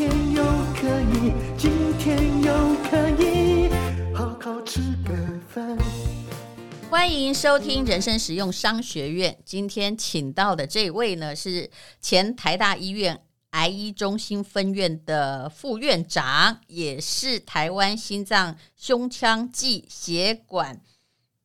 天又可以，今天又可以好好吃个饭。欢迎收听人生实用商学院。今天请到的这位呢，是前台大医院癌医中心分院的副院长，也是台湾心脏胸腔暨血管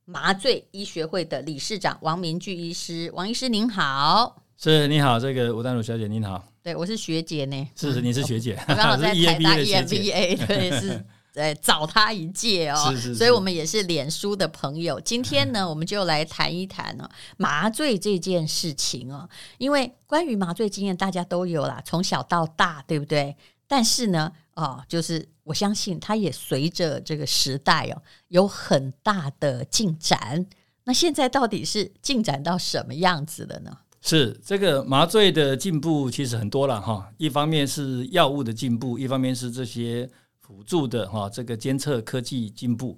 麻醉医学会的理事长王明炬医师。王医师您好，是你好，这个吴丹如小姐您好，对我是学姐呢，是是你是学姐，我刚好 在台大 EMBA 对是。对，早他一届哦，是是是，所以我们也是脸书的朋友。今天呢，我们就来谈一谈哦，麻醉这件事情哦。因为关于麻醉经验，大家都有啦，从小到大，对不对？但是呢，哦，就是我相信它也随着这个时代哦，有很大的进展。那现在到底是进展到什么样子了呢？是这个麻醉的进步其实很多了哈。一方面是药物的进步，一方面是这些。辅助的哈，这个监测科技进步，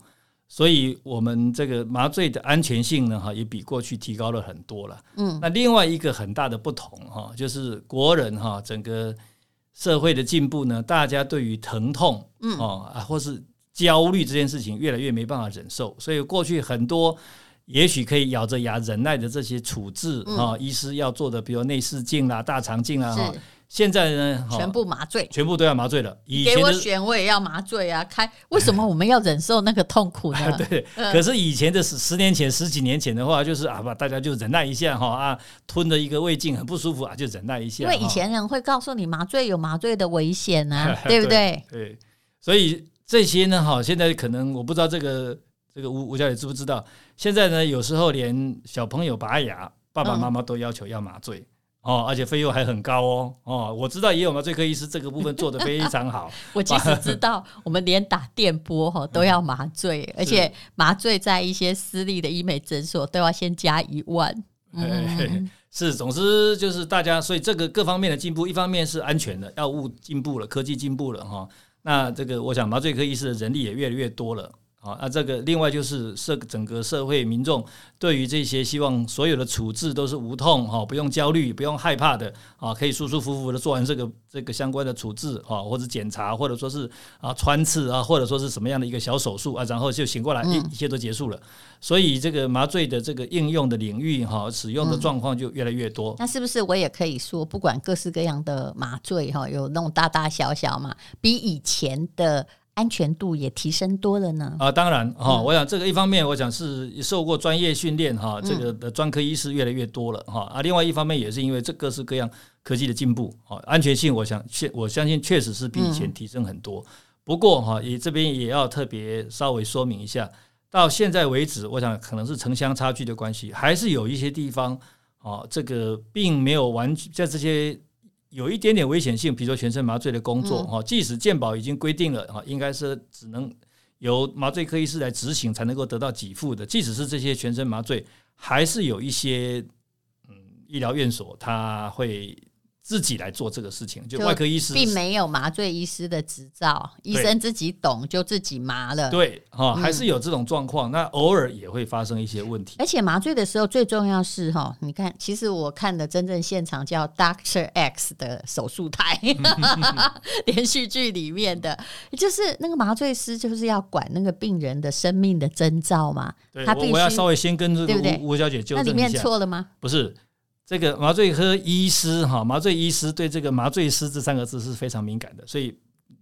所以我们这个麻醉的安全性呢哈，也比过去提高了很多了。嗯，那另外一个很大的不同哈，就是国人哈，整个社会的进步呢，大家对于疼痛，嗯啊，或是焦虑这件事情越来越没办法忍受，所以过去很多也许可以咬着牙忍耐的这些处置啊，医师要做的，比如内视镜啦、大肠镜啦哈。现在呢，全部麻醉，全部都要麻醉了。以前给我选，我也要麻醉啊！开，为什么我们要忍受那个痛苦呢？对，可是以前的十十年前、十几年前的话，就是啊，大家就忍耐一下哈啊，吞了一个胃镜很不舒服啊，就忍耐一下。因为以前人会告诉你麻醉有麻醉的危险啊，对不对？对，所以这些呢，哈，现在可能我不知道这个这个吴吴小姐知不知道？现在呢，有时候连小朋友拔牙，爸爸妈妈都要求要麻醉。哦，而且费用还很高哦。哦，我知道也有麻醉科医师这个部分做得非常好。我其实知道，我们连打电波哈都要麻醉，嗯、而且麻醉在一些私立的医美诊所都要先加一万。嗯，是，总之就是大家，所以这个各方面的进步，一方面是安全的，药物进步了，科技进步了哈。那这个，我想麻醉科医师的人力也越来越多了。啊，那这个另外就是社整个社会民众对于这些希望所有的处置都是无痛哈，不用焦虑，不用害怕的啊，可以舒舒服服的做完这个这个相关的处置啊，或者检查，或者说是啊穿刺啊，或者说是什么样的一个小手术啊，然后就醒过来，一一切都结束了。所以这个麻醉的这个应用的领域哈，使用的状况就越来越多。那是不是我也可以说，不管各式各样的麻醉哈，有那种大大小小嘛，比以前的。安全度也提升多了呢。啊，当然哈，我想这个一方面，我想是受过专业训练哈，这个的专科医师越来越多了哈。啊，另外一方面也是因为这各式各样科技的进步，啊，安全性我想确我相信确实是比以前提升很多。不过哈，也这边也要特别稍微说明一下，到现在为止，我想可能是城乡差距的关系，还是有一些地方啊，这个并没有完全在这些。有一点点危险性，比如说全身麻醉的工作哈，即使健保已经规定了哈，应该是只能由麻醉科医师来执行才能够得到给付的。即使是这些全身麻醉，还是有一些嗯医疗院所他会。自己来做这个事情，就外科医师并没有麻醉医师的执照，医生自己懂就自己麻了。对，哈，还是有这种状况。那偶尔也会发生一些问题。而且麻醉的时候最重要是哈，你看，其实我看的真正现场叫 Doctor X 的手术台，连续剧里面的，就是那个麻醉师就是要管那个病人的生命的征兆嘛。对，他必须，我要稍微先跟这个吴吴小姐纠正一下，那里面错了吗？不是。这个麻醉科医师哈，麻醉医师对这个麻醉师这三个字是非常敏感的，所以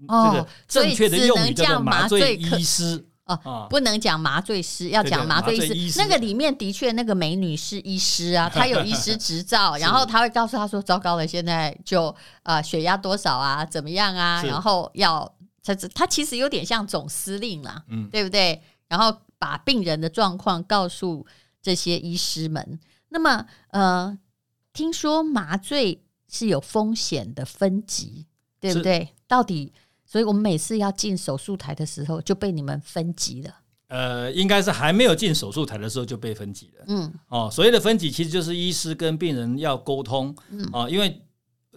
这个正确的用语叫做麻醉医师哦，不能讲麻醉师，要讲麻醉医师。那个里面的确那个美女是医师啊，她有医师执照，然后她会告诉他说：“糟糕了，现在就啊血压多少啊，怎么样啊？”然后要他他其实有点像总司令啦，嗯，对不对？然后把病人的状况告诉这些医师们。那么呃。听说麻醉是有风险的分级，对不对？到底，所以我们每次要进手术台的时候就被你们分级了。呃，应该是还没有进手术台的时候就被分级了。嗯，哦，所谓的分级其实就是医师跟病人要沟通。嗯，啊，因为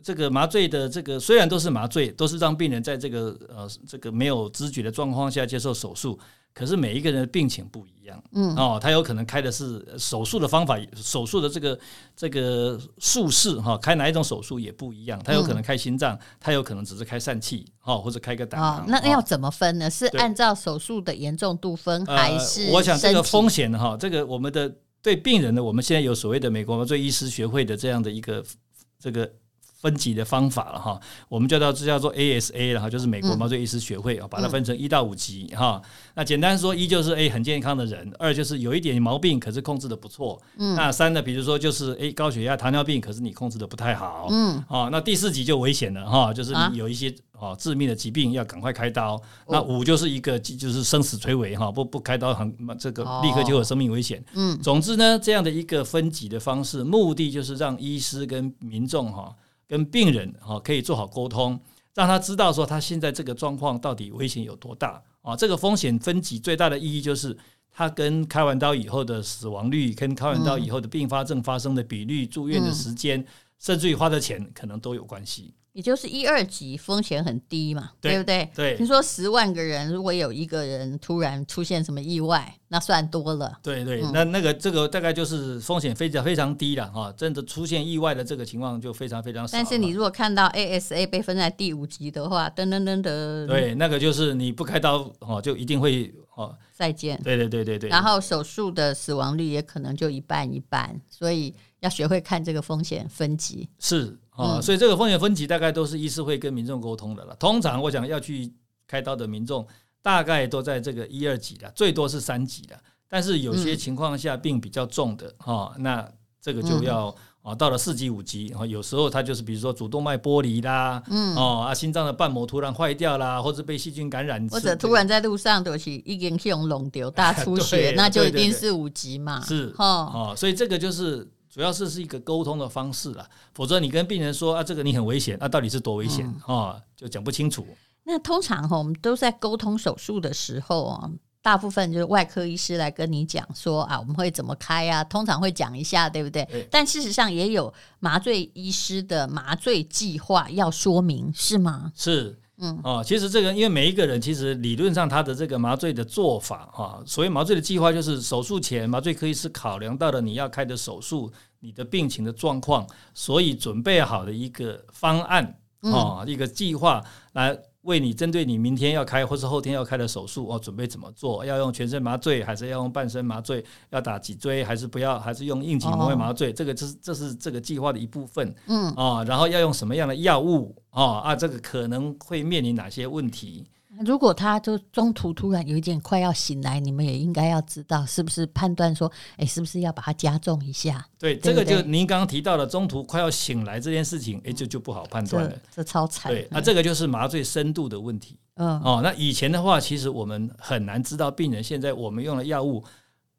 这个麻醉的这个虽然都是麻醉，都是让病人在这个呃这个没有知觉的状况下接受手术。可是每一个人的病情不一样，嗯，哦，他有可能开的是手术的方法，手术的这个这个术式哈，开哪一种手术也不一样，他有可能开心脏，他有可能只是开疝气，哦，或者开个胆囊。那要怎么分呢？是按照手术的严重度分，还是、呃？我想这个风险哈，这个我们的对病人呢，我们现在有所谓的美国麻醉医师学会的这样的一个这个。分级的方法了哈，我们叫到这叫做 ASA 了哈，就是美国麻醉医师学会啊，把它分成一到五级哈。那简单说，一就是 A 很健康的人，二就是有一点毛病，可是控制的不错。嗯，那三呢，比如说就是 A 高血压、糖尿病，可是你控制的不太好。嗯，啊，那第四级就危险了哈，就是你有一些啊致命的疾病要赶快开刀。那五就是一个就是生死垂危哈，不不开刀很这个立刻就有生命危险。嗯，总之呢，这样的一个分级的方式，目的就是让医师跟民众哈。跟病人哈可以做好沟通，让他知道说他现在这个状况到底危险有多大啊？这个风险分级最大的意义就是，他跟开完刀以后的死亡率，跟开完刀以后的并发症发生的比率、住院的时间，甚至于花的钱，可能都有关系。也就是一二级风险很低嘛，对，对不对？对。听说十万个人，如果有一个人突然出现什么意外，那算多了。对对，嗯、那那个这个大概就是风险非常非常低了哈，真的出现意外的这个情况就非常非常少。但是你如果看到 ASA 被分在第五级的话，噔噔噔噔，对，那个就是你不开刀哦，就一定会哦再见。对对对对对。然后手术的死亡率也可能就一半一半，所以要学会看这个风险分级。是。啊，所以这个风险分级大概都是医师会跟民众沟通的了。通常我想要去开刀的民众，大概都在这个一二级的，最多是三级的。但是有些情况下病比较重的哈，那这个就要啊到了四级五级，有时候他就是比如说主动脉剥离啦，嗯哦啊心脏的瓣膜突然坏掉啦，或者被细菌感染，或者突然在路上都是已经用龙流大出血，那就一定是五级嘛。是哦，所以这个就是。主要是是一个沟通的方式了，否则你跟病人说啊，这个你很危险，啊，到底是多危险啊、嗯哦，就讲不清楚。那通常哈，我们都在沟通手术的时候啊，大部分就是外科医师来跟你讲说啊，我们会怎么开啊，通常会讲一下，对不对？对。但事实上也有麻醉医师的麻醉计划要说明，是吗？是。嗯哦，其实这个，因为每一个人其实理论上他的这个麻醉的做法啊，所谓麻醉的计划就是手术前麻醉科医师考量到了你要开的手术，你的病情的状况，所以准备好的一个方案啊，一个计划来。为你针对你明天要开或是后天要开的手术哦，准备怎么做？要用全身麻醉还是要用半身麻醉？要打脊椎还是不要？还是用硬颈膜麻醉？哦、这个这是这是这个计划的一部分。嗯啊、哦，然后要用什么样的药物？哦啊，这个可能会面临哪些问题？如果他就中途突然有一点快要醒来，你们也应该要知道，是不是判断说，哎，是不是要把它加重一下？对，这个就您刚刚提到的中途快要醒来这件事情，哎，就就不好判断了。这，这超惨。对，那这个就是麻醉深度的问题。嗯，哦，那以前的话，其实我们很难知道病人现在我们用了药物，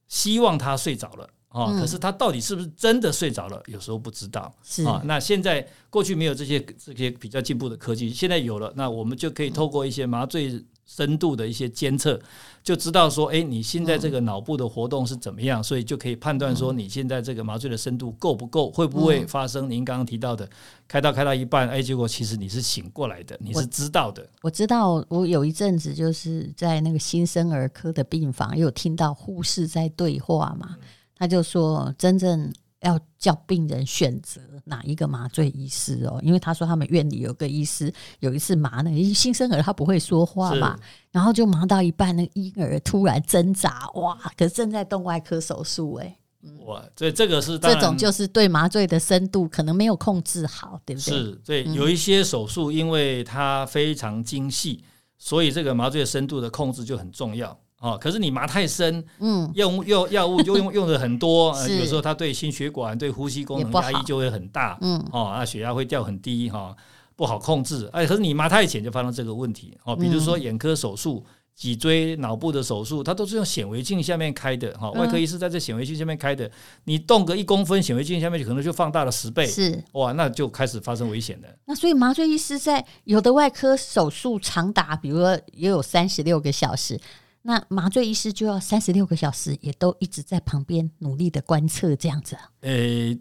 希望他睡着了。哦，可是他到底是不是真的睡着了？有时候不知道。是啊，那现在过去没有这些这些比较进步的科技，现在有了，那我们就可以透过一些麻醉深度的一些监测，就知道说，哎，你现在这个脑部的活动是怎么样，所以就可以判断说，你现在这个麻醉的深度够不够，会不会发生您刚刚提到的开刀开到一半，哎，结果其实你是醒过来的，你是知道的。我，我知道，我有一阵子就是在那个新生儿科的病房，有听到护士在对话嘛。他就说，真正要叫病人选择哪一个麻醉医师哦，因为他说他们院里有个医师，有一次麻呢，因为新生儿他不会说话嘛，然后就麻到一半，那个婴儿突然挣扎，哇！可是正在动外科手术，哎，哇！所以这个是这种就是对麻醉的深度可能没有控制好，对不对？是，对，有一些手术因为它非常精细，所以这个麻醉的深度的控制就很重要。哦，可是你麻太深，嗯，用药药物就用用的很多，呃，有时候它对心血管、对呼吸功能压抑就会很大，嗯，哦，那血压会掉很低，哈，不好控制。哎，可是你麻太浅就发生这个问题，哦，比如说眼科手术，脊椎、脑部的手术，它都是用显微镜下面开的哈。外科医师在这显微镜下面开的，你动个一公分，显微镜下面可能就放大了十倍，是哇，那就开始发生危险了。那所以麻醉医师在有的外科手术长达，比如说也有三十六个小时，那麻醉医师就要三十六个小时，也都一直在旁边努力的观测这样子。诶。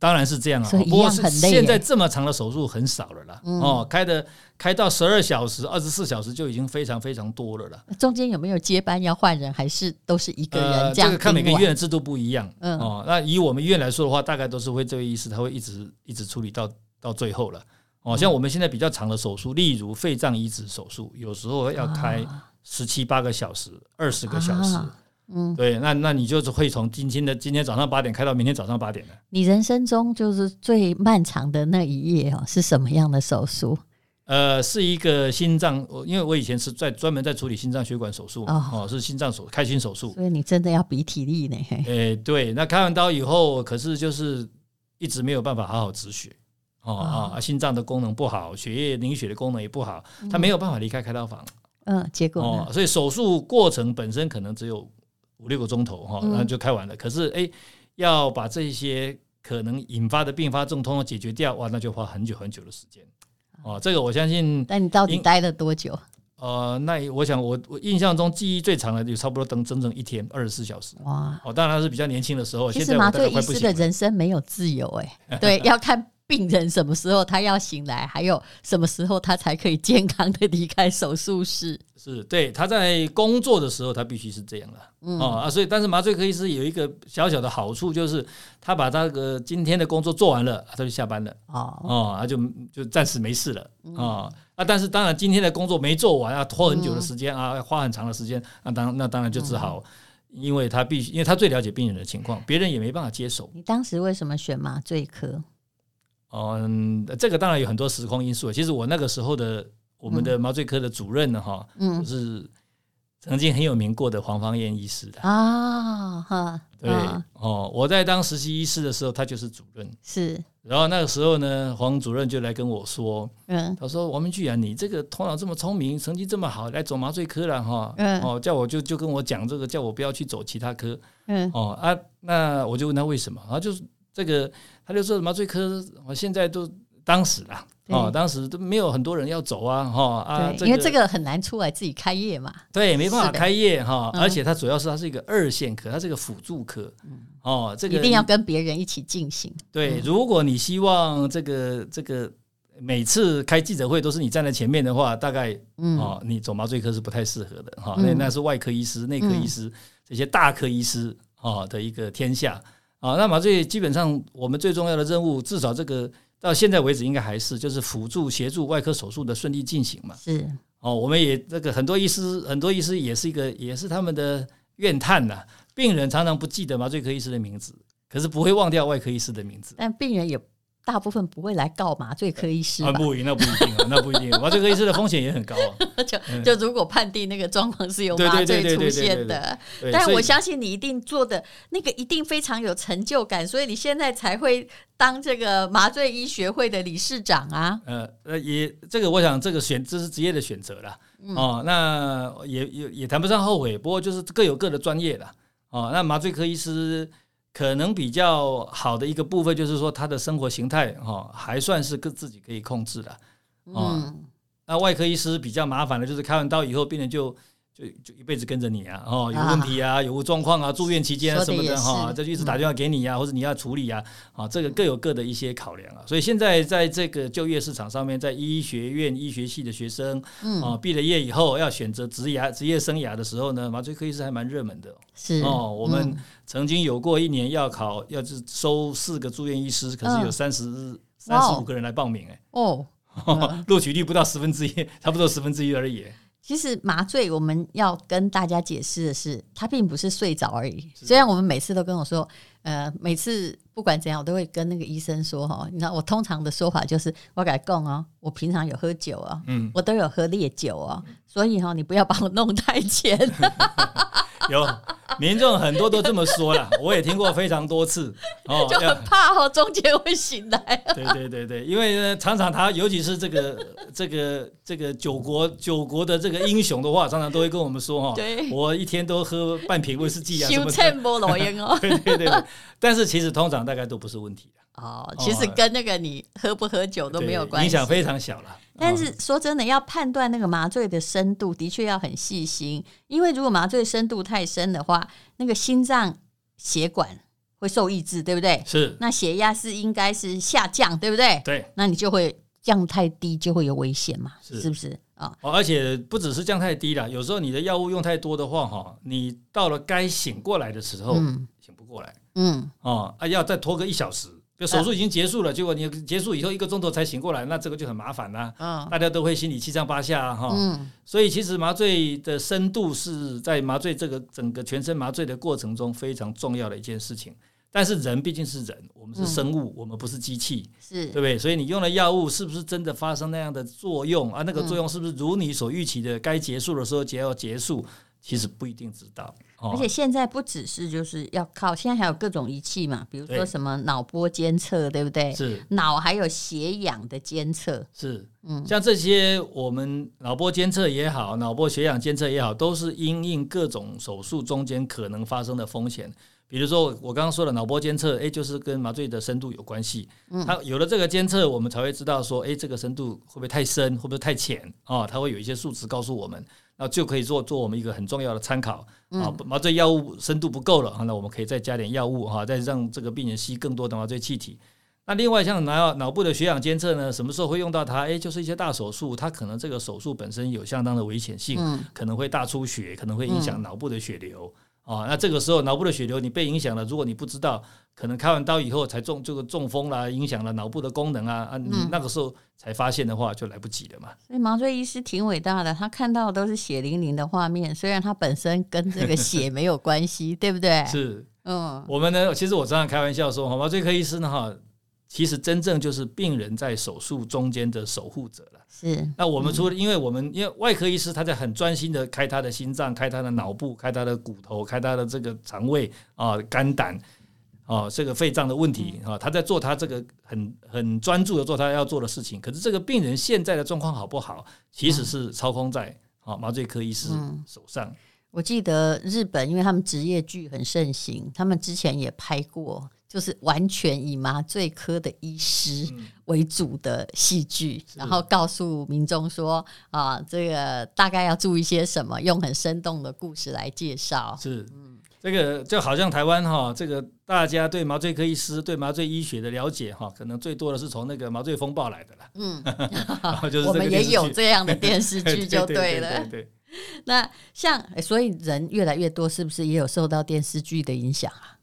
当然是这样啊，所以一样很累。现在这么长的手术很少了啦，嗯、哦，开的开到十二小时、二十四小时就已经非常非常多了啦。中间有没有接班要换人，还是都是一个人这样？呃、这个看每个医院的制度不一样，嗯，哦，那以我们医院来说的话，大概都是会这位医师他会一直一直处理到到最后了。哦，像我们现在比较长的手术，例如肺脏移植手术，有时候要开十七八个小时、二十个小时。啊嗯，对，那那你就是会从今天的今天早上八点开到明天早上八点的。你人生中就是最漫长的那一夜哦，是什么样的手术？呃，是一个心脏，因为我以前是在专门在处理心脏血管手术哦，哦，是心脏手开心手术，所以你真的要比体力呢。哎，对，那开完刀以后，可是就是一直没有办法好好止血哦，哦啊，心脏的功能不好，血液凝血的功能也不好，他没有办法离开开刀房。嗯，结果哦，所以手术过程本身可能只有。五六个钟头哈，然后就开完了。可是哎，要把这些可能引发的并发症通通解决掉，哇，那就花很久很久的时间。哦，这个我相信。那你到底待了多久？呃，那我想我我印象中记忆最长的就差不多等整整一天二十四小时。哇！哦，当然是比较年轻的时候。其实麻醉医师的人生没有自由哎，对，要看。病人什么时候他要醒来，还有什么时候他才可以健康的离开手术室？是对，他在工作的时候，他必须是这样的。嗯啊，所以但是麻醉科医师有一个小小的好处，就是他把他个今天的工作做完了，他就下班了。哦哦，他就就暂时没事了。啊啊，但是当然今天的工作没做完，要拖很久的时间啊，要花很长的时间。那当那当然就只好，因为他必须，因为他最了解病人的情况，别人也没办法接手。你当时为什么选麻醉科？嗯，这个当然有很多时空因素。其实我那个时候的我们的麻醉科的主任呢，哈，嗯，是曾经很有名过的黄芳燕医师的。啊，哈，对哦，我在当实习医师的时候，他就是主任，是。然后那个时候呢，黄主任就来跟我说，嗯，他说王明巨啊，你这个头脑这么聪明，成绩这么好，来走麻醉科了哈，嗯，哦，叫我就就跟我讲这个，叫我不要去走其他科，嗯，哦啊，那我就问他为什么，然后就是。这个他就说麻醉科，我现在都当时啦，哦，当时都没有很多人要走啊，哈啊，因为这个很难出来自己开业嘛，对，没办法开业哈，而且它主要是它是一个二线科，它是一个辅助科，哦，这个一定要跟别人一起进行。对，如果你希望这个这个每次开记者会都是你站在前面的话，大概哦，你走麻醉科是不太适合的哈，那那是外科医师、内科医师这些大科医师啊的一个天下。啊，那麻醉基本上我们最重要的任务，至少这个到现在为止应该还是就是辅助协助外科手术的顺利进行嘛。是哦，我们也这个很多医师，很多医师也是一个也是他们的怨叹呐。病人常常不记得麻醉科医师的名字，可是不会忘掉外科医师的名字。但病人也。大部分不会来告麻醉科医师吧？啊，不一定，那不一定啊，那不一定。麻醉科医师的风险也很高啊。就就如果判定那个状况是有麻醉出现的，但我相信你一定做的那个一定非常有成就感，所以你现在才会当这个麻醉医学会的理事长啊。呃呃，也这个我想这个选这是职业的选择了哦，那也也也谈不上后悔，不过就是各有各的专业了哦。那麻醉科医师。可能比较好的一个部分就是说，他的生活形态哈还算是个自己可以控制的，嗯，那外科医师比较麻烦的就是开完刀以后，病人就。就就一辈子跟着你啊，哦，有问题啊，有无状况啊，住院期间啊什么的哈，这就一直打电话给你呀，或者你要处理啊，啊，这个各有各的一些考量啊。所以现在在这个就业市场上面，在医学院医学系的学生，啊，毕了业以后要选择职涯职业生涯的时候呢，麻醉科医师还蛮热门的。是。哦，我们曾经有过一年要考，要是收四个住院医师，可是有三十三十五个人来报名，哎，哦，录取率不到十分之一，差不多十分之一而已。其实麻醉我们要跟大家解释的是，它并不是睡着而已。虽然我们每次都跟我说，呃，每次不管怎样，我都会跟那个医生说哈，你知道我通常的说法就是，我改供哦，我平常有喝酒哦，嗯，我都有喝烈酒哦，所以哈，你不要把我弄太 浅。有民众很多都这么说了，我也听过非常多次哦，就很怕哦，中间会醒来。对对对对，因为呢，常常他尤其是这个这个这个九国九国的这个英雄的话，常常都会跟我们说哈，对我一天都喝半瓶威士忌啊什么的。对对对对，但是其实通常大概都不是问题哦，其实跟那个你喝不喝酒都没有关系，影响非常小了。但是说真的，要判断那个麻醉的深度，的确要很细心，因为如果麻醉深度太深的话，那个心脏血管会受抑制，对不对？是。那血压是应该是下降，对不对？对。那你就会降太低，就会有危险嘛，是，是不是啊？哦，而且不只是降太低了，有时候你的药物用太多的话，哈，你到了该醒过来的时候，嗯，醒不过来，嗯，哦，啊，要再拖个一小时。就手术已经结束了，结果你结束以后一个钟头才醒过来，那这个就很麻烦啦。嗯，大家都会心里七上八下哈。嗯，所以其实麻醉的深度是在麻醉这个整个全身麻醉的过程中非常重要的一件事情。但是人毕竟是人，我们是生物，我们不是机器，是对不对？所以你用了药物是不是真的发生那样的作用啊？那个作用是不是如你所预期的，该结束的时候就要结束？其实不一定知道，而且现在不只是就是要靠，现在还有各种仪器嘛，比如说什么脑波监测，对不对？是脑还有血氧的监测，是嗯，像这些我们脑波监测也好，脑波血氧监测也好，都是因应各种手术中间可能发生的风险。比如说我刚刚说的脑波监测，哎，就是跟麻醉的深度有关系。嗯，它有了这个监测，我们才会知道说，哎，这个深度会不会太深，会不会太浅啊？它会有一些数值告诉我们。那就可以做做我们一个很重要的参考啊。麻醉药物深度不够了，那我们可以再加点药物哈，再让这个病人吸更多的麻醉气体。那另外像脑脑部的血氧监测呢，什么时候会用到它？诶，就是一些大手术，它可能这个手术本身有相当的危险性，可能会大出血，可能会影响脑部的血流。啊、哦，那这个时候脑部的血流你被影响了，如果你不知道，可能开完刀以后才中这个中风啦，影响了脑部的功能啊啊，你那个时候才发现的话就来不及了嘛。所以麻醉医师挺伟大的，他看到的都是血淋淋的画面，虽然他本身跟这个血没有关系，对不对？是，嗯，我们呢，其实我常常开玩笑说，麻醉科医师呢，哈。其实真正就是病人在手术中间的守护者了。是。那我们除了，因为我们因为外科医师他在很专心的开他的心脏、开他的脑部、开他的骨头、开他的这个肠胃啊、肝胆啊、这个肺脏的问题啊，他在做他这个很很专注的做他要做的事情。可是这个病人现在的状况好不好，其实是操控在啊麻醉科医师手上。我记得日本，因为他们职业剧很盛行，他们之前也拍过。就是完全以麻醉科的医师为主的戏剧，嗯、然后告诉民众说啊，这个大概要注意些什么，用很生动的故事来介绍。是，嗯，这个就好像台湾哈，这个大家对麻醉科医师、对麻醉医学的了解哈，可能最多的是从那个麻醉风暴来的啦。嗯，我们也有这样的电视剧 就对了。对，那像所以人越来越多，是不是也有受到电视剧的影响啊？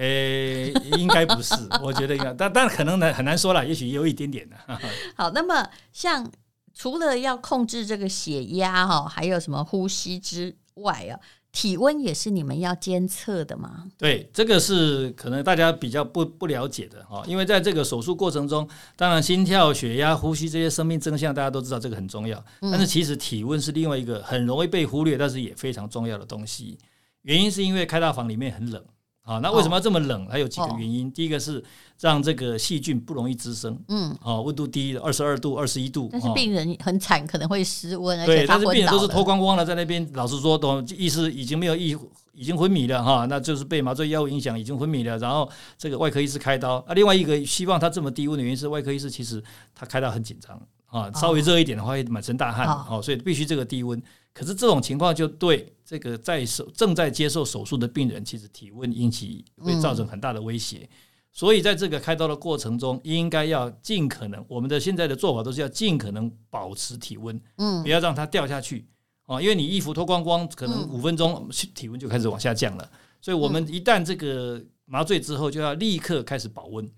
诶、欸，应该不是，我觉得应该，但但可能呢很难说了，也许有一点点的。好，那么像除了要控制这个血压哈，还有什么呼吸之外啊，体温也是你们要监测的吗？对，这个是可能大家比较不不了解的哈，因为在这个手术过程中，当然心跳、血压、呼吸这些生命真相大家都知道这个很重要，但是其实体温是另外一个很容易被忽略，但是也非常重要的东西。原因是因为开大房里面很冷。啊，那为什么要这么冷？还有几个原因。第一个是让这个细菌不容易滋生。嗯，啊，温度低，二十二度、二十一度。但是病人很惨，可能会失温。对，但是病人都是脱光光了，在那边。老实说，都意识已经没有意，已经昏迷了哈。那就是被麻醉药物影响，已经昏迷了。然后这个外科医师开刀啊，另外一个希望他这么低温的原因是，外科医师其实他开刀很紧张啊，稍微热一点的话会满身大汗。哦，所以必须这个低温。可是这种情况就对这个在手正在接受手术的病人，其实体温引起会造成很大的威胁。所以在这个开刀的过程中，应该要尽可能，我们的现在的做法都是要尽可能保持体温，嗯，不要让它掉下去啊，因为你衣服脱光光，可能五分钟体温就开始往下降了。所以我们一旦这个麻醉之后，就要立刻开始保温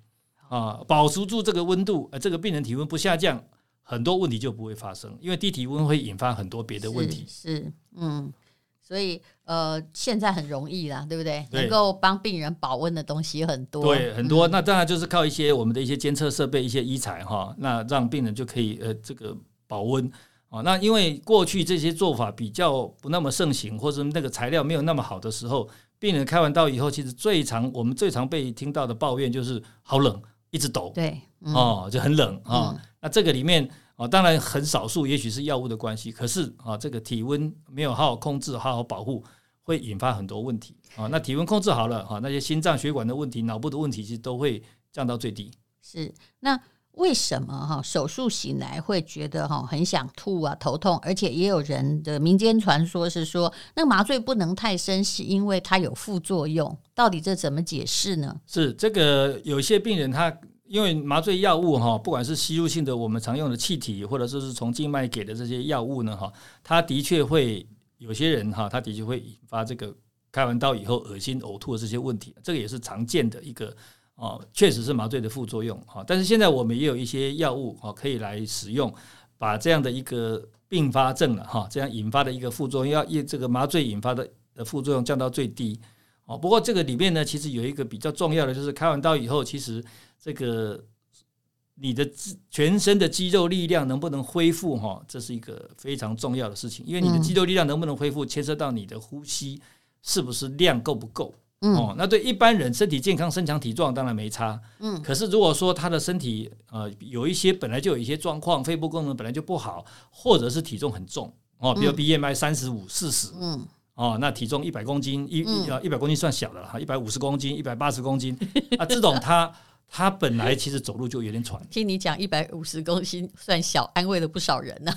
啊，保持住这个温度，呃，这个病人体温不下降。很多问题就不会发生，因为低体温会引发很多别的问题。是，是，嗯，所以呃，现在很容易啦，对不对？对，能够帮病人保温的东西很多，对，很多。嗯、那当然就是靠一些我们的一些监测设备、一些医材哈，那让病人就可以呃这个保温啊。那因为过去这些做法比较不那么盛行，或者那个材料没有那么好的时候，病人开完刀以后，其实最常我们最常被听到的抱怨就是好冷，一直抖，对，嗯、哦，就很冷啊。嗯、那这个里面啊，当然很少数，也许是药物的关系，可是啊，这个体温没有好好控制、好好保护，会引发很多问题啊。那体温控制好了啊，那些心脏血管的问题、脑部的问题，其实都会降到最低。是那。为什么哈手术醒来会觉得哈很想吐啊头痛，而且也有人的民间传说是说那个麻醉不能太深，是因为它有副作用。到底这怎么解释呢？是这个有些病人他因为麻醉药物哈，不管是吸入性的我们常用的气体，或者说是从静脉给的这些药物呢哈，它的确会有些人哈，他的确会引发这个开完刀以后恶心呕吐的这些问题，这个也是常见的一个。哦，确实是麻醉的副作用哈，但是现在我们也有一些药物啊，可以来使用，把这样的一个并发症了哈，这样引发的一个副作用，要这个麻醉引发的副作用降到最低哦。不过这个里面呢，其实有一个比较重要的，就是开完刀以后，其实这个你的全身的肌肉力量能不能恢复哈，这是一个非常重要的事情，因为你的肌肉力量能不能恢复，牵涉到你的呼吸是不是量够不够。哦，那对一般人身体健康、身强体壮当然没差。嗯，可是如果说他的身体呃有一些本来就有一些状况，肺部功能本来就不好，或者是体重很重哦，比如 BMI 三十五、四十，嗯，哦，那体重一百公斤，一呃一百公斤算小的了哈，一百五十公斤、一百八十公斤啊，这种他他本来其实走路就有点喘。听你讲一百五十公斤算小，安慰了不少人 呢。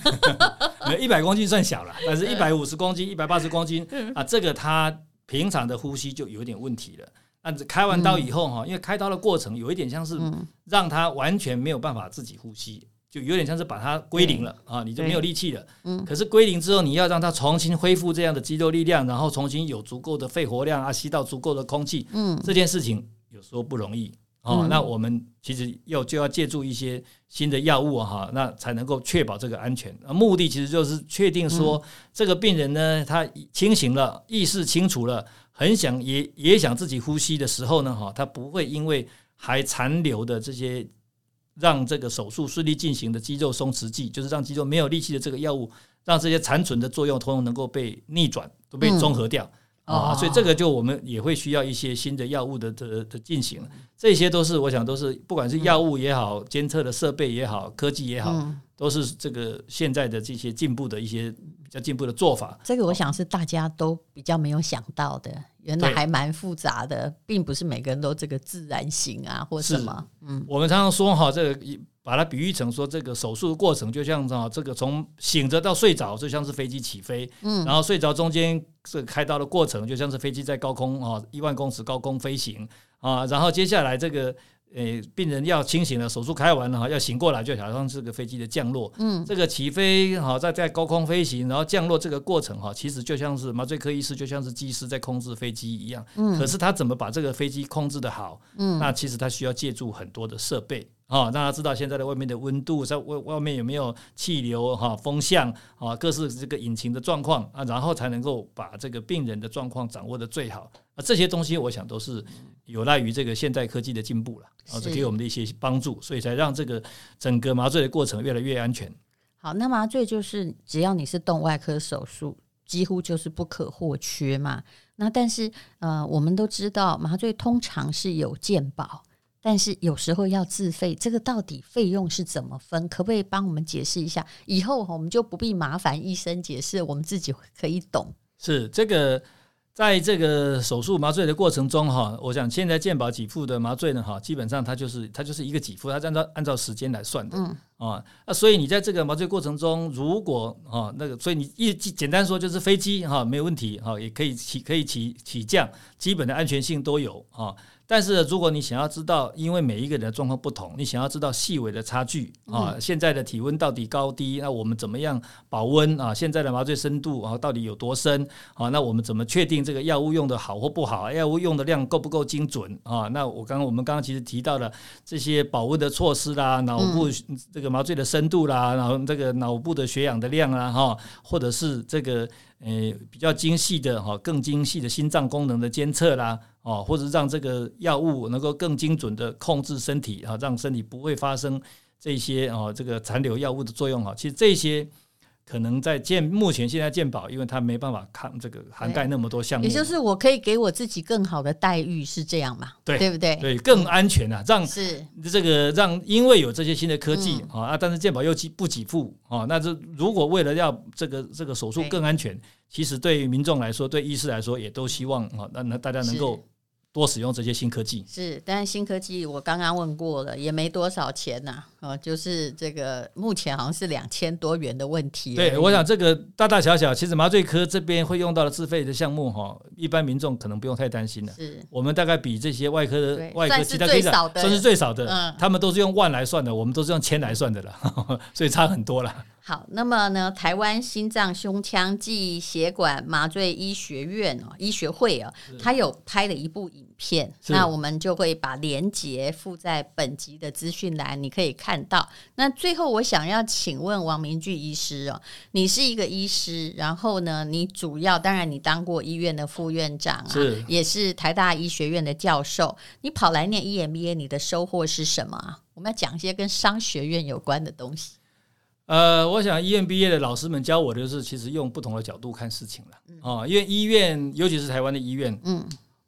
一百公斤算小了，但是一百五十公斤、一百八十公斤啊，这个他。平常的呼吸就有点问题了。那开完刀以后哈，因为开刀的过程有一点像是让他完全没有办法自己呼吸，就有点像是把它归零了啊，你就没有力气了。可是归零之后，你要让他重新恢复这样的肌肉力量，然后重新有足够的肺活量啊，吸到足够的空气。嗯，这件事情有时候不容易。哦，嗯、那我们其实要就要借助一些新的药物哈，那才能够确保这个安全。目的其实就是确定说，这个病人呢，他清醒了，意识清楚了，很想也也想自己呼吸的时候呢，哈，他不会因为还残留的这些让这个手术顺利进行的肌肉松弛剂，就是让肌肉没有力气的这个药物，让这些残存的作用通通能够被逆转，都被综合掉。嗯啊，所以这个就我们也会需要一些新的药物的的的进行，这些都是我想都是不管是药物也好，监测的设备也好，科技也好，都是这个现在的这些进步的一些比较进步的做法。这个我想是大家都比较没有想到的，原来还蛮复杂的，并不是每个人都这个自然型啊或什么。嗯，我们常常说哈，这个把它比喻成说，这个手术的过程就像啊，这个从醒着到睡着，就像是飞机起飞，嗯，然后睡着中间这个开刀的过程，就像是飞机在高空啊一万公尺高空飞行啊，然后接下来这个呃病人要清醒了，手术开完了哈，要醒过来，就好像是个飞机的降落，嗯，这个起飞哈，在在高空飞行，然后降落这个过程哈，其实就像是麻醉科医师就像是机师在控制飞机一样，嗯，可是他怎么把这个飞机控制的好，嗯，那其实他需要借助很多的设备。啊，让他知道现在的外面的温度，在外外面有没有气流哈、风向啊，各式这个引擎的状况啊，然后才能够把这个病人的状况掌握的最好。啊，这些东西我想都是有赖于这个现代科技的进步了，啊，这给我们的一些帮助，所以才让这个整个麻醉的过程越来越安全。好，那麻醉就是只要你是动外科手术，几乎就是不可或缺嘛。那但是呃，我们都知道麻醉通常是有健保。但是有时候要自费，这个到底费用是怎么分？可不可以帮我们解释一下？以后我们就不必麻烦医生解释，我们自己可以懂。是这个，在这个手术麻醉的过程中，哈，我想现在健保给付的麻醉呢，哈，基本上它就是它就是一个给付，它按照按照时间来算的，嗯啊，那所以你在这个麻醉过程中，如果啊那个，所以你一简单说就是飞机哈没有问题哈，也可以起可以起起降，基本的安全性都有啊。但是如果你想要知道，因为每一个人的状况不同，你想要知道细微的差距啊，现在的体温到底高低，那我们怎么样保温啊？现在的麻醉深度啊到底有多深啊？那我们怎么确定这个药物用的好或不好？药物用的量够不够精准啊？那我刚刚我们刚刚其实提到了这些保温的措施啦，脑部这个麻醉的深度啦，然后这个脑部的血氧的量啊，哈，或者是这个。呃，比较精细的哈，更精细的心脏功能的监测啦，哦，或者让这个药物能够更精准的控制身体啊，让身体不会发生这些哦这个残留药物的作用哈。其实这些可能在健目前现在健保，因为它没办法看这个涵盖那么多项目，也就是我可以给我自己更好的待遇，是这样嘛？对，对不对？对，更安全啊，让是这个让，因为有这些新的科技、嗯、啊，但是健保又不给付啊，那这如果为了要这个这个手术更安全，其实对于民众来说，对医师来说，也都希望啊，那那大家能够。多使用这些新科技是，但是新科技我刚刚问过了，也没多少钱呐、啊，哦，就是这个目前好像是两千多元的问题。对，我想这个大大小小，其实麻醉科这边会用到的自费的项目哈，一般民众可能不用太担心了。是，我们大概比这些外科的外科其他科长算是最少的，嗯，他们都是用万来算的，我们都是用千来算的了，所以差很多了。好，那么呢，台湾心脏胸腔暨血管麻醉医学院哦，医学会哦，他有拍了一部影片，那我们就会把连结附在本集的资讯栏，你可以看到。那最后，我想要请问王明炬医师哦，你是一个医师，然后呢，你主要当然你当过医院的副院长啊，是也是台大医学院的教授，你跑来念 EMBA，你的收获是什么啊？我们要讲一些跟商学院有关的东西。呃，我想医院毕业的老师们教我的就是，其实用不同的角度看事情了。哦、嗯，因为医院，尤其是台湾的医院，嗯，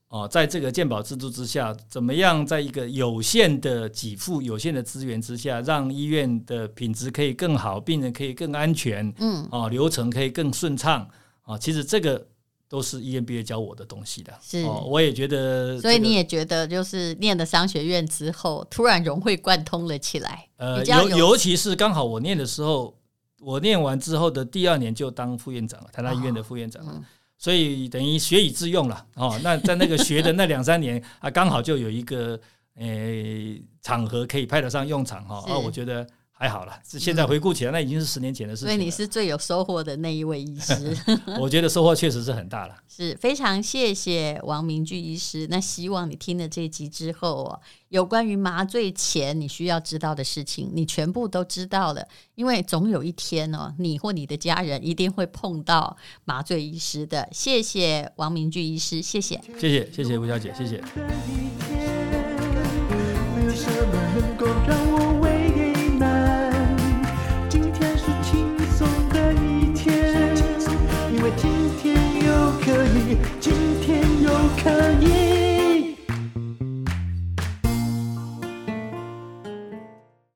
哦，在这个健保制度之下，怎么样在一个有限的给付、有限的资源之下，让医院的品质可以更好，病人可以更安全，嗯，哦，流程可以更顺畅，啊、哦，其实这个。都是 EMBA 教我的东西的，是，哦，我也觉得、这个，所以你也觉得，就是念了商学院之后，突然融会贯通了起来。呃，尤尤其是刚好我念的时候，我念完之后的第二年就当副院长了，台大医院的副院长了，哦嗯、所以等于学以致用了。哦，那在那个学的那两三年 啊，刚好就有一个诶、呃、场合可以派得上用场哈。啊，我觉得。还好了，现在回顾起来，那已经是十年前的事情。所以你是最有收获的那一位医师。我觉得收获确实是很大了。是非常谢谢王明炬医师。那希望你听了这集之后哦，有关于麻醉前你需要知道的事情，你全部都知道了。因为总有一天哦，你或你的家人一定会碰到麻醉医师的。谢谢王明炬医师，谢谢，谢谢，谢谢吴小姐，谢谢。